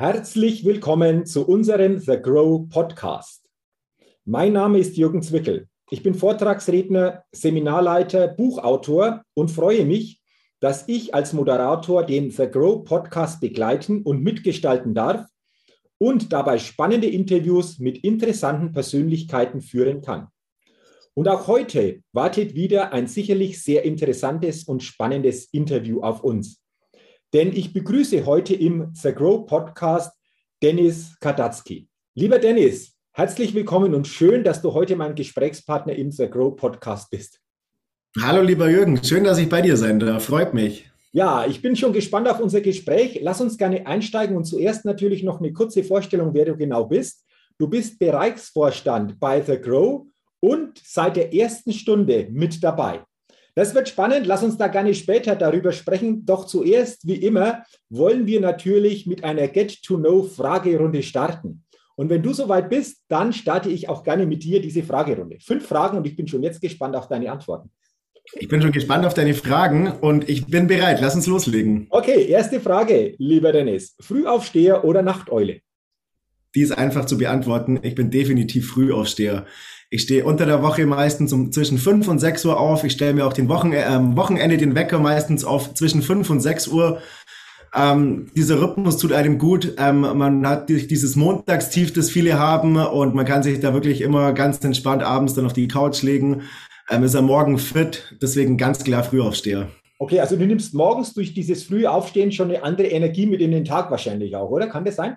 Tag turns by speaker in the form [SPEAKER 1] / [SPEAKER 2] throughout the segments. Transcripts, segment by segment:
[SPEAKER 1] Herzlich willkommen zu unserem The Grow Podcast. Mein Name ist Jürgen Zwickel. Ich bin Vortragsredner, Seminarleiter, Buchautor und freue mich, dass ich als Moderator den The Grow Podcast begleiten und mitgestalten darf und dabei spannende Interviews mit interessanten Persönlichkeiten führen kann. Und auch heute wartet wieder ein sicherlich sehr interessantes und spannendes Interview auf uns. Denn ich begrüße heute im The Grow Podcast Dennis Kadatzky. Lieber Dennis, herzlich willkommen und schön, dass du heute mein Gesprächspartner im The Grow Podcast bist.
[SPEAKER 2] Hallo, lieber Jürgen, schön, dass ich bei dir sein darf. Freut mich.
[SPEAKER 1] Ja, ich bin schon gespannt auf unser Gespräch. Lass uns gerne einsteigen und zuerst natürlich noch eine kurze Vorstellung, wer du genau bist. Du bist Bereichsvorstand bei The Grow und seit der ersten Stunde mit dabei. Das wird spannend. Lass uns da gerne später darüber sprechen. Doch zuerst, wie immer, wollen wir natürlich mit einer Get-to-Know-Fragerunde starten. Und wenn du soweit bist, dann starte ich auch gerne mit dir diese Fragerunde. Fünf Fragen und ich bin schon jetzt gespannt auf deine Antworten.
[SPEAKER 2] Ich bin schon gespannt auf deine Fragen und ich bin bereit. Lass uns loslegen.
[SPEAKER 1] Okay, erste Frage, lieber Dennis. Frühaufsteher oder Nachteule?
[SPEAKER 2] Die ist einfach zu beantworten. Ich bin definitiv Frühaufsteher. Ich stehe unter der Woche meistens um zwischen 5 und 6 Uhr auf. Ich stelle mir auch den Wochen, äh, Wochenende den Wecker meistens auf zwischen 5 und 6 Uhr. Ähm, dieser Rhythmus tut einem gut. Ähm, man hat dieses Montagstief, das viele haben und man kann sich da wirklich immer ganz entspannt abends dann auf die Couch legen. Ähm, ist am Morgen fit, deswegen ganz klar Frühaufsteher.
[SPEAKER 1] Okay, also du nimmst morgens durch dieses frühe Aufstehen schon eine andere Energie mit in den Tag wahrscheinlich auch, oder? Kann das sein?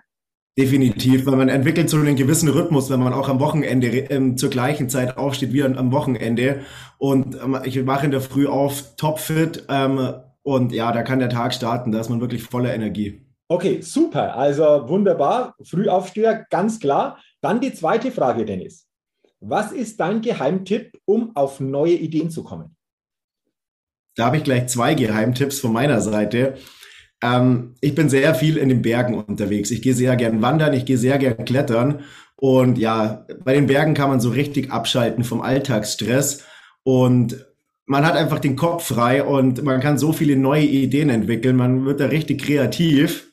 [SPEAKER 2] Definitiv, weil man entwickelt so einen gewissen Rhythmus, wenn man auch am Wochenende ähm, zur gleichen Zeit aufsteht wie am Wochenende. Und ähm, ich mache in der Früh auf topfit ähm, und ja, da kann der Tag starten, da ist man wirklich voller Energie.
[SPEAKER 1] Okay, super. Also wunderbar. Frühaufsteher, ganz klar. Dann die zweite Frage, Dennis. Was ist dein Geheimtipp, um auf neue Ideen zu kommen?
[SPEAKER 2] Da habe ich gleich zwei Geheimtipps von meiner Seite. Ähm, ich bin sehr viel in den Bergen unterwegs. Ich gehe sehr gern wandern, ich gehe sehr gern klettern. Und ja, bei den Bergen kann man so richtig abschalten vom Alltagsstress. Und man hat einfach den Kopf frei und man kann so viele neue Ideen entwickeln. Man wird da richtig kreativ.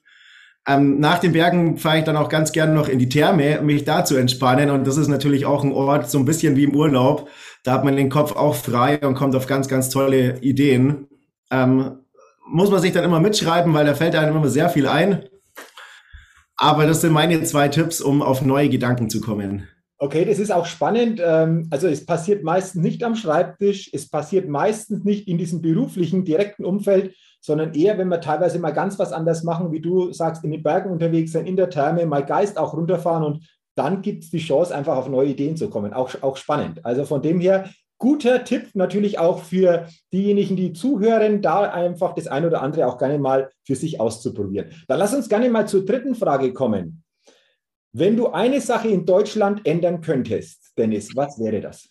[SPEAKER 2] Ähm, nach den Bergen fahre ich dann auch ganz gern noch in die Therme, mich da zu entspannen. Und das ist natürlich auch ein Ort, so ein bisschen wie im Urlaub. Da hat man den Kopf auch frei und kommt auf ganz, ganz tolle Ideen. Ähm, muss man sich dann immer mitschreiben, weil da fällt einem immer sehr viel ein. Aber das sind meine zwei Tipps, um auf neue Gedanken zu kommen.
[SPEAKER 1] Okay, das ist auch spannend. Ähm, also es passiert meistens nicht am Schreibtisch, es passiert meistens nicht in diesem beruflichen, direkten Umfeld, sondern eher, wenn wir teilweise mal ganz was anders machen, wie du sagst, in den Bergen unterwegs sein, in der Therme, mal Geist auch runterfahren und dann gibt es die Chance, einfach auf neue Ideen zu kommen. Auch, auch spannend. Also von dem her guter Tipp natürlich auch für diejenigen, die zuhören, da einfach das eine oder andere auch gerne mal für sich auszuprobieren. Dann lass uns gerne mal zur dritten Frage kommen. Wenn du eine Sache in Deutschland ändern könntest, Dennis, was wäre das?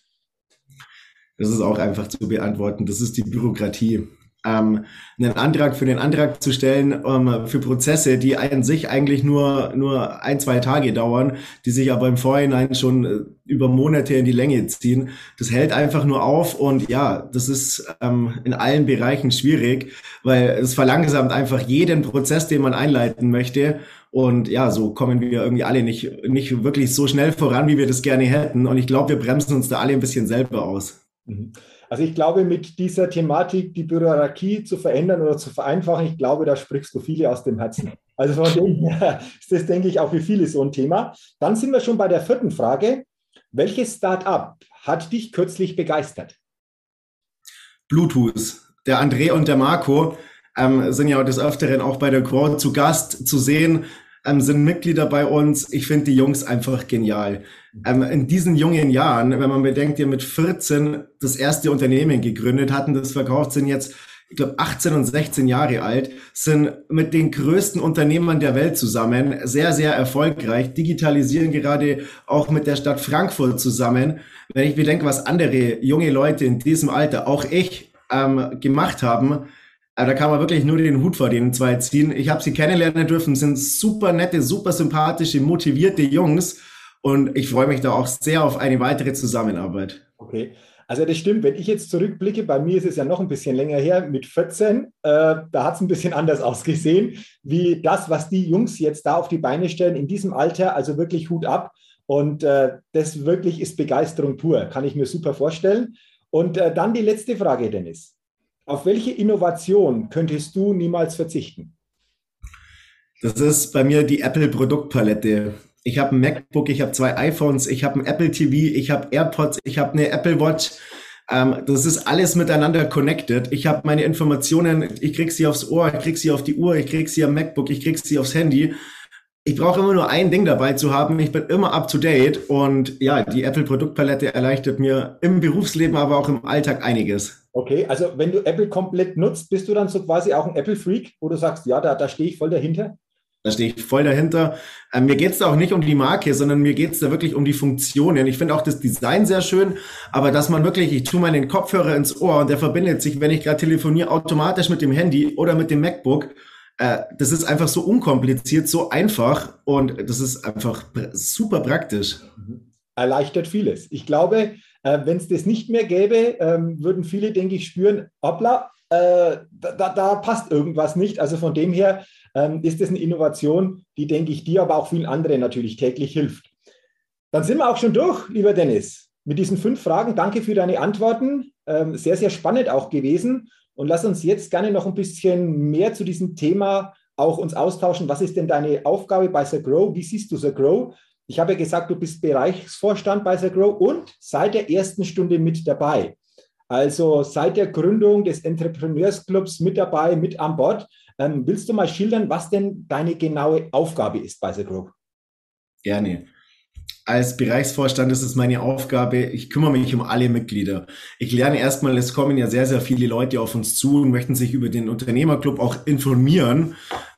[SPEAKER 2] Das ist auch einfach zu beantworten. Das ist die Bürokratie ähm, einen Antrag für den Antrag zu stellen ähm, für Prozesse, die an sich eigentlich nur, nur ein, zwei Tage dauern, die sich aber im Vorhinein schon äh, über Monate in die Länge ziehen. Das hält einfach nur auf und ja, das ist ähm, in allen Bereichen schwierig, weil es verlangsamt einfach jeden Prozess, den man einleiten möchte. Und ja, so kommen wir irgendwie alle nicht, nicht wirklich so schnell voran, wie wir das gerne hätten. Und ich glaube, wir bremsen uns da alle ein bisschen selber aus.
[SPEAKER 1] Mhm. Also ich glaube, mit dieser Thematik die Bürokratie zu verändern oder zu vereinfachen, ich glaube, da sprichst du viele aus dem Herzen. Also von dem her ist das, denke ich, auch für viele so ein Thema. Dann sind wir schon bei der vierten Frage. Welches Start-up hat dich kürzlich begeistert?
[SPEAKER 2] Bluetooth. Der André und der Marco ähm, sind ja des Öfteren auch bei der Quote zu Gast zu sehen ähm, sind Mitglieder bei uns. Ich finde die Jungs einfach genial. Ähm, in diesen jungen Jahren, wenn man bedenkt, die mit 14 das erste Unternehmen gegründet hatten, das verkauft, sind jetzt, ich glaube, 18 und 16 Jahre alt, sind mit den größten Unternehmern der Welt zusammen, sehr, sehr erfolgreich, digitalisieren gerade auch mit der Stadt Frankfurt zusammen. Wenn ich bedenke, was andere junge Leute in diesem Alter, auch ich, ähm, gemacht haben, aber da kann man wirklich nur den Hut vor den zwei ziehen. Ich habe sie kennenlernen dürfen, sind super nette, super sympathische, motivierte Jungs. Und ich freue mich da auch sehr auf eine weitere Zusammenarbeit.
[SPEAKER 1] Okay. Also das stimmt, wenn ich jetzt zurückblicke, bei mir ist es ja noch ein bisschen länger her, mit 14, äh, da hat es ein bisschen anders ausgesehen, wie das, was die Jungs jetzt da auf die Beine stellen in diesem Alter, also wirklich Hut ab. Und äh, das wirklich ist Begeisterung pur, kann ich mir super vorstellen. Und äh, dann die letzte Frage, Dennis. Auf welche Innovation könntest du niemals verzichten?
[SPEAKER 2] Das ist bei mir die Apple-Produktpalette. Ich habe ein MacBook, ich habe zwei iPhones, ich habe ein Apple TV, ich habe AirPods, ich habe eine Apple Watch. Ähm, das ist alles miteinander connected. Ich habe meine Informationen, ich krieg sie aufs Ohr, ich krieg sie auf die Uhr, ich krieg sie am MacBook, ich krieg sie aufs Handy. Ich brauche immer nur ein Ding dabei zu haben. Ich bin immer up to date und ja, die Apple Produktpalette erleichtert mir im Berufsleben, aber auch im Alltag einiges.
[SPEAKER 1] Okay, also wenn du Apple komplett nutzt, bist du dann so quasi auch ein Apple Freak, wo du sagst, ja, da, da stehe ich voll dahinter?
[SPEAKER 2] Da stehe ich voll dahinter. Ähm, mir geht es da auch nicht um die Marke, sondern mir geht es da wirklich um die Funktionen. Ich finde auch das Design sehr schön, aber dass man wirklich, ich tue meinen Kopfhörer ins Ohr und der verbindet sich, wenn ich gerade telefoniere, automatisch mit dem Handy oder mit dem MacBook. Äh, das ist einfach so unkompliziert, so einfach und das ist einfach super praktisch.
[SPEAKER 1] Mhm. Erleichtert vieles. Ich glaube, äh, wenn es das nicht mehr gäbe, ähm, würden viele, denke ich, spüren, hoppla, äh, da, da passt irgendwas nicht. Also von dem her ähm, ist das eine Innovation, die, denke ich, dir, aber auch vielen anderen natürlich täglich hilft. Dann sind wir auch schon durch, lieber Dennis, mit diesen fünf Fragen. Danke für deine Antworten. Ähm, sehr, sehr spannend auch gewesen. Und lass uns jetzt gerne noch ein bisschen mehr zu diesem Thema auch uns austauschen. Was ist denn deine Aufgabe bei The Grow? Wie siehst du The Grow? Ich habe ja gesagt, du bist Bereichsvorstand bei The Grow und seit der ersten Stunde mit dabei. Also seit der Gründung des Entrepreneursclubs mit dabei, mit an Bord. Ähm, willst du mal schildern, was denn deine genaue Aufgabe ist bei The Group?
[SPEAKER 2] Gerne. Als Bereichsvorstand ist es meine Aufgabe, ich kümmere mich um alle Mitglieder. Ich lerne erstmal, es kommen ja sehr, sehr viele Leute auf uns zu und möchten sich über den Unternehmerclub auch informieren.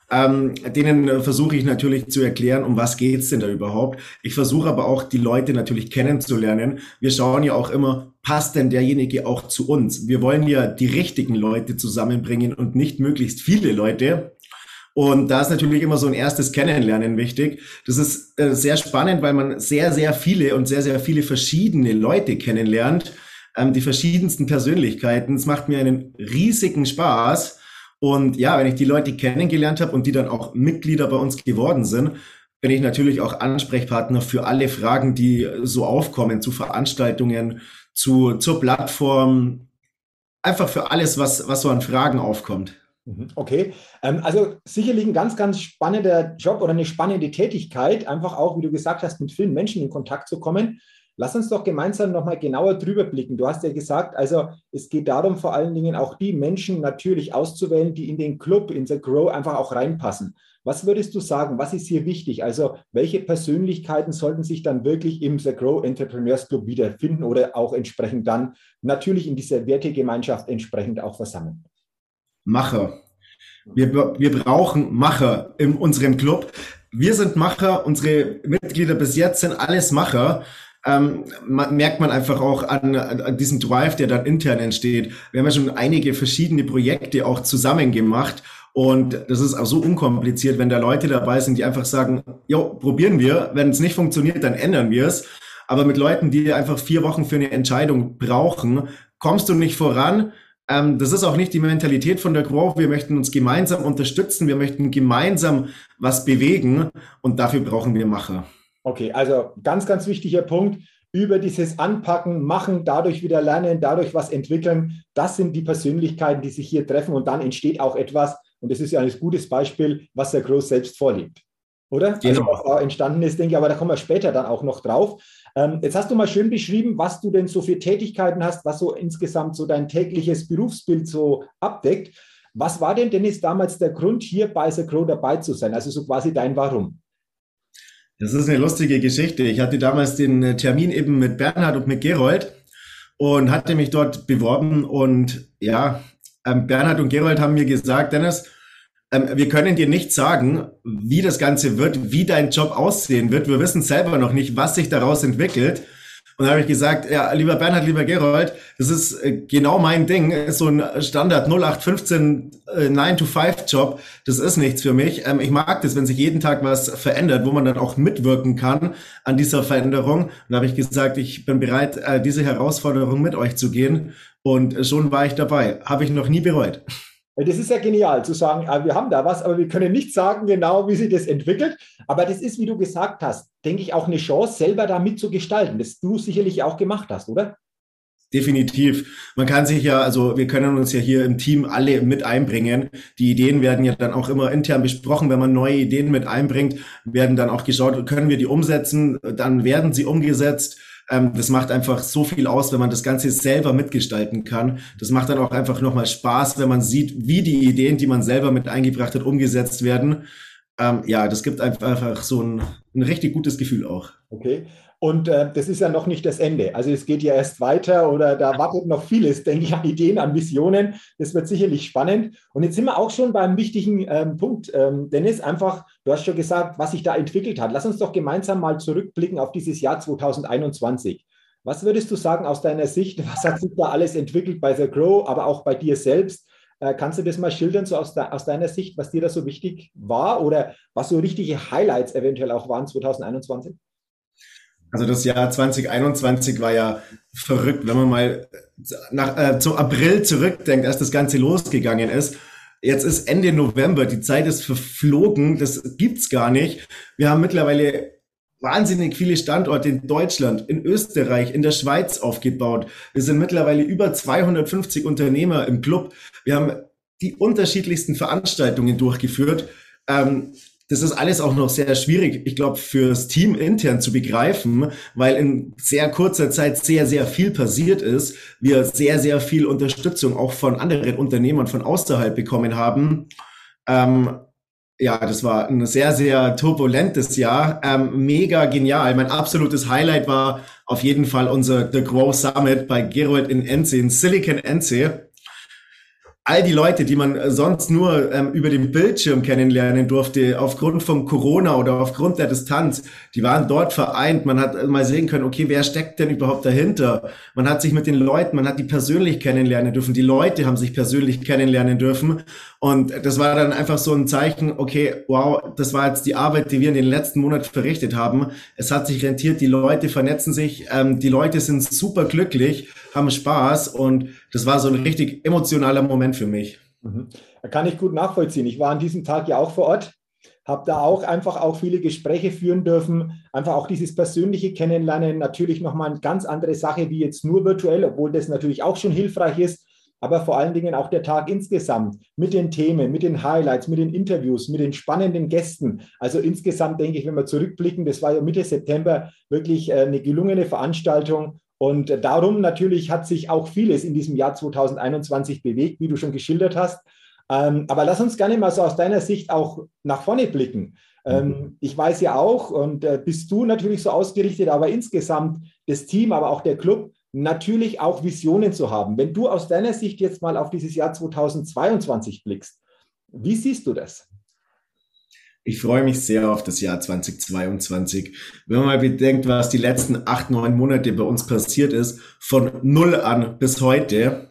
[SPEAKER 2] Ähm, denen versuche ich natürlich zu erklären, um was geht's denn da überhaupt. Ich versuche aber auch, die Leute natürlich kennenzulernen. Wir schauen ja auch immer, passt denn derjenige auch zu uns? Wir wollen ja die richtigen Leute zusammenbringen und nicht möglichst viele Leute. Und da ist natürlich immer so ein erstes Kennenlernen wichtig. Das ist äh, sehr spannend, weil man sehr, sehr viele und sehr, sehr viele verschiedene Leute kennenlernt, ähm, die verschiedensten Persönlichkeiten. Es macht mir einen riesigen Spaß. Und ja, wenn ich die Leute kennengelernt habe und die dann auch Mitglieder bei uns geworden sind, bin ich natürlich auch Ansprechpartner für alle Fragen, die so aufkommen zu Veranstaltungen, zu, zur Plattform, einfach für alles, was, was so an Fragen aufkommt.
[SPEAKER 1] Mhm, okay, ähm, also sicherlich ein ganz, ganz spannender Job oder eine spannende Tätigkeit, einfach auch, wie du gesagt hast, mit vielen Menschen in Kontakt zu kommen. Lass uns doch gemeinsam nochmal genauer drüber blicken. Du hast ja gesagt, also es geht darum, vor allen Dingen auch die Menschen natürlich auszuwählen, die in den Club, in The Grow einfach auch reinpassen. Was würdest du sagen? Was ist hier wichtig? Also welche Persönlichkeiten sollten sich dann wirklich im The Grow Entrepreneurs Club wiederfinden oder auch entsprechend dann natürlich in dieser Wertegemeinschaft entsprechend auch versammeln?
[SPEAKER 2] Macher. Wir, wir brauchen Macher in unserem Club. Wir sind Macher, unsere Mitglieder bis jetzt sind alles Macher ähm, man, merkt man einfach auch an, an diesem Drive, der dann intern entsteht. Wir haben ja schon einige verschiedene Projekte auch zusammen gemacht und das ist auch so unkompliziert, wenn da Leute dabei sind, die einfach sagen, jo, probieren wir, wenn es nicht funktioniert, dann ändern wir es. Aber mit Leuten, die einfach vier Wochen für eine Entscheidung brauchen, kommst du nicht voran. Ähm, das ist auch nicht die Mentalität von der Grow. Wir möchten uns gemeinsam unterstützen, wir möchten gemeinsam was bewegen und dafür brauchen wir Macher.
[SPEAKER 1] Okay, also ganz, ganz wichtiger Punkt. Über dieses Anpacken, Machen, dadurch wieder lernen, dadurch was entwickeln. Das sind die Persönlichkeiten, die sich hier treffen und dann entsteht auch etwas. Und das ist ja ein gutes Beispiel, was der Groß selbst vorlebt. Oder? Genau. Also entstanden ist, denke ich, aber da kommen wir später dann auch noch drauf. Ähm, jetzt hast du mal schön beschrieben, was du denn so für Tätigkeiten hast, was so insgesamt so dein tägliches Berufsbild so abdeckt. Was war denn, Dennis, damals der Grund, hier bei The Crow dabei zu sein? Also so quasi dein Warum?
[SPEAKER 2] Das ist eine lustige Geschichte. Ich hatte damals den Termin eben mit Bernhard und mit Gerold und hatte mich dort beworben und ja, ähm, Bernhard und Gerold haben mir gesagt, Dennis, wir können dir nicht sagen, wie das Ganze wird, wie dein Job aussehen wird. Wir wissen selber noch nicht, was sich daraus entwickelt. Und da habe ich gesagt, ja, lieber Bernhard, lieber Gerold, das ist äh, genau mein Ding. So ein Standard 0815 äh, 9-to-5-Job. Das ist nichts für mich. Ähm, ich mag das, wenn sich jeden Tag was verändert, wo man dann auch mitwirken kann an dieser Veränderung. Und da habe ich gesagt, ich bin bereit, äh, diese Herausforderung mit euch zu gehen. Und schon war ich dabei. Habe ich noch nie bereut.
[SPEAKER 1] Das ist ja genial zu sagen, ah, wir haben da was, aber wir können nicht sagen genau, wie sich das entwickelt. Aber das ist, wie du gesagt hast, denke ich, auch eine Chance, selber da mitzugestalten, das du sicherlich auch gemacht hast, oder?
[SPEAKER 2] Definitiv. Man kann sich ja, also wir können uns ja hier im Team alle mit einbringen. Die Ideen werden ja dann auch immer intern besprochen. Wenn man neue Ideen mit einbringt, werden dann auch geschaut, können wir die umsetzen? Dann werden sie umgesetzt. Ähm, das macht einfach so viel aus, wenn man das Ganze selber mitgestalten kann. Das macht dann auch einfach nochmal Spaß, wenn man sieht, wie die Ideen, die man selber mit eingebracht hat, umgesetzt werden. Ähm, ja, das gibt einfach so ein, ein richtig gutes Gefühl auch.
[SPEAKER 1] Okay. Und äh, das ist ja noch nicht das Ende. Also es geht ja erst weiter oder da wartet noch vieles, denke ich, an Ideen, an Visionen. Das wird sicherlich spannend. Und jetzt sind wir auch schon beim wichtigen ähm, Punkt, ähm, Dennis. Einfach, du hast schon gesagt, was sich da entwickelt hat. Lass uns doch gemeinsam mal zurückblicken auf dieses Jahr 2021. Was würdest du sagen aus deiner Sicht? Was hat sich da alles entwickelt bei The Grow, aber auch bei dir selbst? Äh, kannst du das mal schildern, so aus, de aus, deiner Sicht, was dir da so wichtig war oder was so richtige Highlights eventuell auch waren 2021?
[SPEAKER 2] Also das Jahr 2021 war ja verrückt, wenn man mal nach, äh, zum April zurückdenkt, als das Ganze losgegangen ist. Jetzt ist Ende November, die Zeit ist verflogen, das gibt's gar nicht. Wir haben mittlerweile wahnsinnig viele Standorte in Deutschland, in Österreich, in der Schweiz aufgebaut. Wir sind mittlerweile über 250 Unternehmer im Club. Wir haben die unterschiedlichsten Veranstaltungen durchgeführt. Ähm, das ist alles auch noch sehr schwierig, ich glaube, fürs Team intern zu begreifen, weil in sehr kurzer Zeit sehr, sehr viel passiert ist. Wir sehr, sehr viel Unterstützung auch von anderen Unternehmern von außerhalb bekommen haben. Ähm, ja, das war ein sehr, sehr turbulentes Jahr. Ähm, mega genial. Mein absolutes Highlight war auf jeden Fall unser The Grow Summit bei Gerold in Enze, in Silicon Enze all die Leute, die man sonst nur ähm, über den Bildschirm kennenlernen durfte, aufgrund von Corona oder aufgrund der Distanz, die waren dort vereint. Man hat mal sehen können, okay, wer steckt denn überhaupt dahinter? Man hat sich mit den Leuten, man hat die persönlich kennenlernen dürfen. Die Leute haben sich persönlich kennenlernen dürfen. Und das war dann einfach so ein Zeichen, okay, wow, das war jetzt die Arbeit, die wir in den letzten Monaten verrichtet haben. Es hat sich rentiert, die Leute vernetzen sich, ähm, die Leute sind super glücklich, haben Spaß und das war so ein richtig emotionaler Moment für mich.
[SPEAKER 1] Mhm. Kann ich gut nachvollziehen. Ich war an diesem Tag ja auch vor Ort, habe da auch einfach auch viele Gespräche führen dürfen, einfach auch dieses persönliche Kennenlernen, natürlich nochmal eine ganz andere Sache wie jetzt nur virtuell, obwohl das natürlich auch schon hilfreich ist aber vor allen Dingen auch der Tag insgesamt mit den Themen, mit den Highlights, mit den Interviews, mit den spannenden Gästen. Also insgesamt denke ich, wenn wir zurückblicken, das war ja Mitte September wirklich äh, eine gelungene Veranstaltung. Und darum natürlich hat sich auch vieles in diesem Jahr 2021 bewegt, wie du schon geschildert hast. Ähm, aber lass uns gerne mal so aus deiner Sicht auch nach vorne blicken. Ähm, mhm. Ich weiß ja auch, und äh, bist du natürlich so ausgerichtet, aber insgesamt das Team, aber auch der Club, natürlich auch Visionen zu haben. Wenn du aus deiner Sicht jetzt mal auf dieses Jahr 2022 blickst, wie siehst du das?
[SPEAKER 2] Ich freue mich sehr auf das Jahr 2022. Wenn man mal bedenkt, was die letzten acht, neun Monate bei uns passiert ist, von null an bis heute,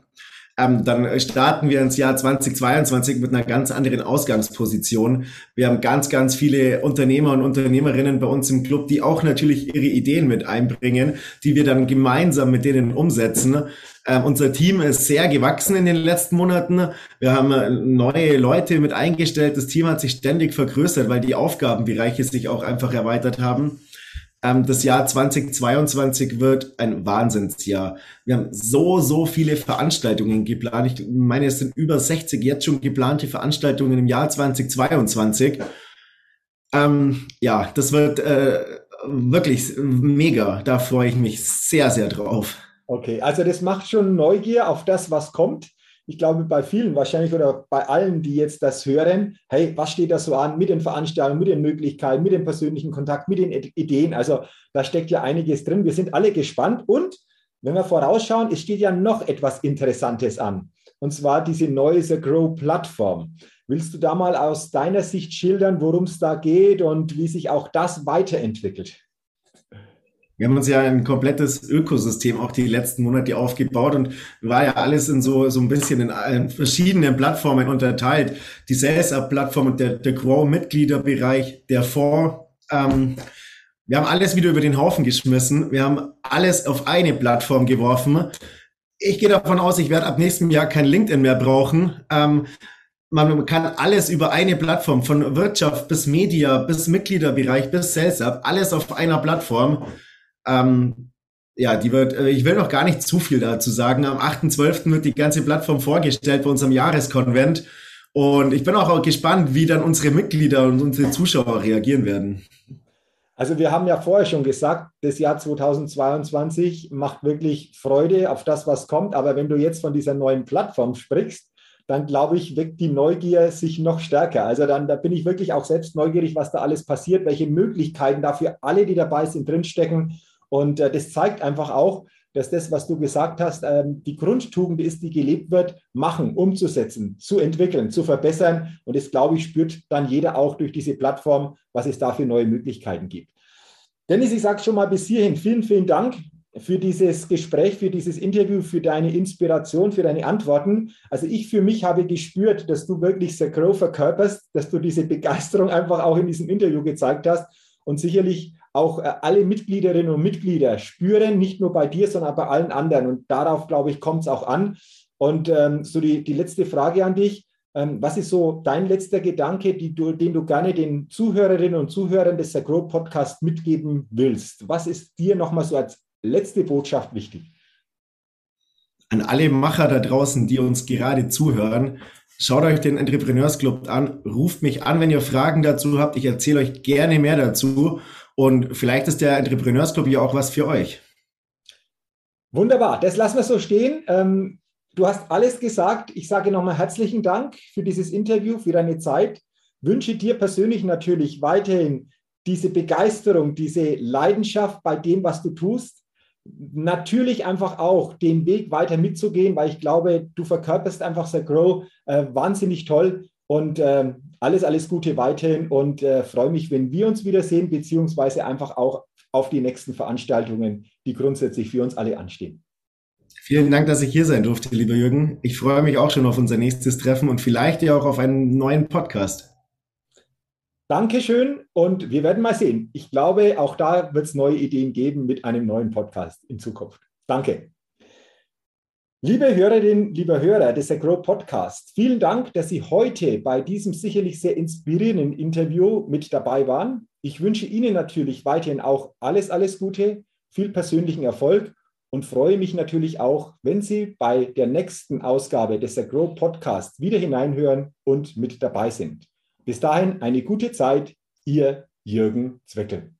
[SPEAKER 2] ähm, dann starten wir ins Jahr 2022 mit einer ganz anderen Ausgangsposition. Wir haben ganz, ganz viele Unternehmer und Unternehmerinnen bei uns im Club, die auch natürlich ihre Ideen mit einbringen, die wir dann gemeinsam mit denen umsetzen. Ähm, unser Team ist sehr gewachsen in den letzten Monaten. Wir haben äh, neue Leute mit eingestellt. Das Team hat sich ständig vergrößert, weil die Aufgabenbereiche sich auch einfach erweitert haben. Ähm, das Jahr 2022 wird ein Wahnsinnsjahr. Wir haben so, so viele Veranstaltungen geplant. Ich meine, es sind über 60 jetzt schon geplante Veranstaltungen im Jahr 2022. Ähm, ja, das wird äh, wirklich mega. Da freue ich mich sehr, sehr drauf.
[SPEAKER 1] Okay, also das macht schon Neugier auf das, was kommt ich glaube, bei vielen wahrscheinlich oder bei allen, die jetzt das hören, hey, was steht da so an mit den Veranstaltungen, mit den Möglichkeiten, mit dem persönlichen Kontakt, mit den Ideen? Also da steckt ja einiges drin. Wir sind alle gespannt und wenn wir vorausschauen, es steht ja noch etwas Interessantes an. Und zwar diese neue The Grow Plattform. Willst du da mal aus deiner Sicht schildern, worum es da geht und wie sich auch das weiterentwickelt?
[SPEAKER 2] Wir haben uns ja ein komplettes Ökosystem auch die letzten Monate aufgebaut und war ja alles in so, so ein bisschen in, in verschiedenen Plattformen unterteilt. Die Sales-Up-Plattform und der, der Grow-Mitgliederbereich, der Fonds. Ähm, wir haben alles wieder über den Haufen geschmissen. Wir haben alles auf eine Plattform geworfen. Ich gehe davon aus, ich werde ab nächstem Jahr kein LinkedIn mehr brauchen. Ähm, man kann alles über eine Plattform, von Wirtschaft bis Media, bis Mitgliederbereich, bis Sales-Up, alles auf einer Plattform. Ähm, ja, die wird, äh, ich will noch gar nicht zu viel dazu sagen. Am 8.12. wird die ganze Plattform vorgestellt bei unserem Jahreskonvent. Und ich bin auch gespannt, wie dann unsere Mitglieder und unsere Zuschauer reagieren werden.
[SPEAKER 1] Also wir haben ja vorher schon gesagt, das Jahr 2022 macht wirklich Freude auf das, was kommt. Aber wenn du jetzt von dieser neuen Plattform sprichst, dann glaube ich, weckt die Neugier sich noch stärker. Also dann da bin ich wirklich auch selbst neugierig, was da alles passiert, welche Möglichkeiten dafür alle, die dabei sind, drinstecken. Und äh, das zeigt einfach auch, dass das, was du gesagt hast, ähm, die Grundtugend ist, die gelebt wird, machen, umzusetzen, zu entwickeln, zu verbessern. Und das, glaube ich, spürt dann jeder auch durch diese Plattform, was es da für neue Möglichkeiten gibt. Dennis, ich sage schon mal bis hierhin vielen, vielen Dank für dieses Gespräch, für dieses Interview, für deine Inspiration, für deine Antworten. Also ich für mich habe gespürt, dass du wirklich The Grow verkörperst, dass du diese Begeisterung einfach auch in diesem Interview gezeigt hast und sicherlich auch äh, alle Mitgliederinnen und Mitglieder spüren, nicht nur bei dir, sondern bei allen anderen. Und darauf, glaube ich, kommt es auch an. Und ähm, so die, die letzte Frage an dich. Ähm, was ist so dein letzter Gedanke, du, den du gerne den Zuhörerinnen und Zuhörern des Grow Podcast mitgeben willst? Was ist dir nochmal so als letzte Botschaft wichtig?
[SPEAKER 2] An alle Macher da draußen, die uns gerade zuhören, Schaut euch den Entrepreneurs Club an, ruft mich an, wenn ihr Fragen dazu habt. Ich erzähle euch gerne mehr dazu. Und vielleicht ist der Entrepreneurs Club ja auch was für euch.
[SPEAKER 1] Wunderbar, das lassen wir so stehen. Ähm, du hast alles gesagt. Ich sage nochmal herzlichen Dank für dieses Interview, für deine Zeit. Wünsche dir persönlich natürlich weiterhin diese Begeisterung, diese Leidenschaft bei dem, was du tust. Natürlich einfach auch den Weg weiter mitzugehen, weil ich glaube, du verkörperst einfach The Grow äh, wahnsinnig toll und äh, alles, alles Gute weiterhin und äh, freue mich, wenn wir uns wiedersehen, beziehungsweise einfach auch auf die nächsten Veranstaltungen, die grundsätzlich für uns alle anstehen.
[SPEAKER 2] Vielen Dank, dass ich hier sein durfte, lieber Jürgen. Ich freue mich auch schon auf unser nächstes Treffen und vielleicht ja auch auf einen neuen Podcast.
[SPEAKER 1] Dankeschön und wir werden mal sehen. Ich glaube, auch da wird es neue Ideen geben mit einem neuen Podcast in Zukunft. Danke. Liebe Hörerinnen, lieber Hörer des Agro Podcast, vielen Dank, dass Sie heute bei diesem sicherlich sehr inspirierenden Interview mit dabei waren. Ich wünsche Ihnen natürlich weiterhin auch alles, alles Gute, viel persönlichen Erfolg und freue mich natürlich auch, wenn Sie bei der nächsten Ausgabe des Agro Podcast wieder hineinhören und mit dabei sind. Bis dahin eine gute Zeit, Ihr Jürgen Zweckel.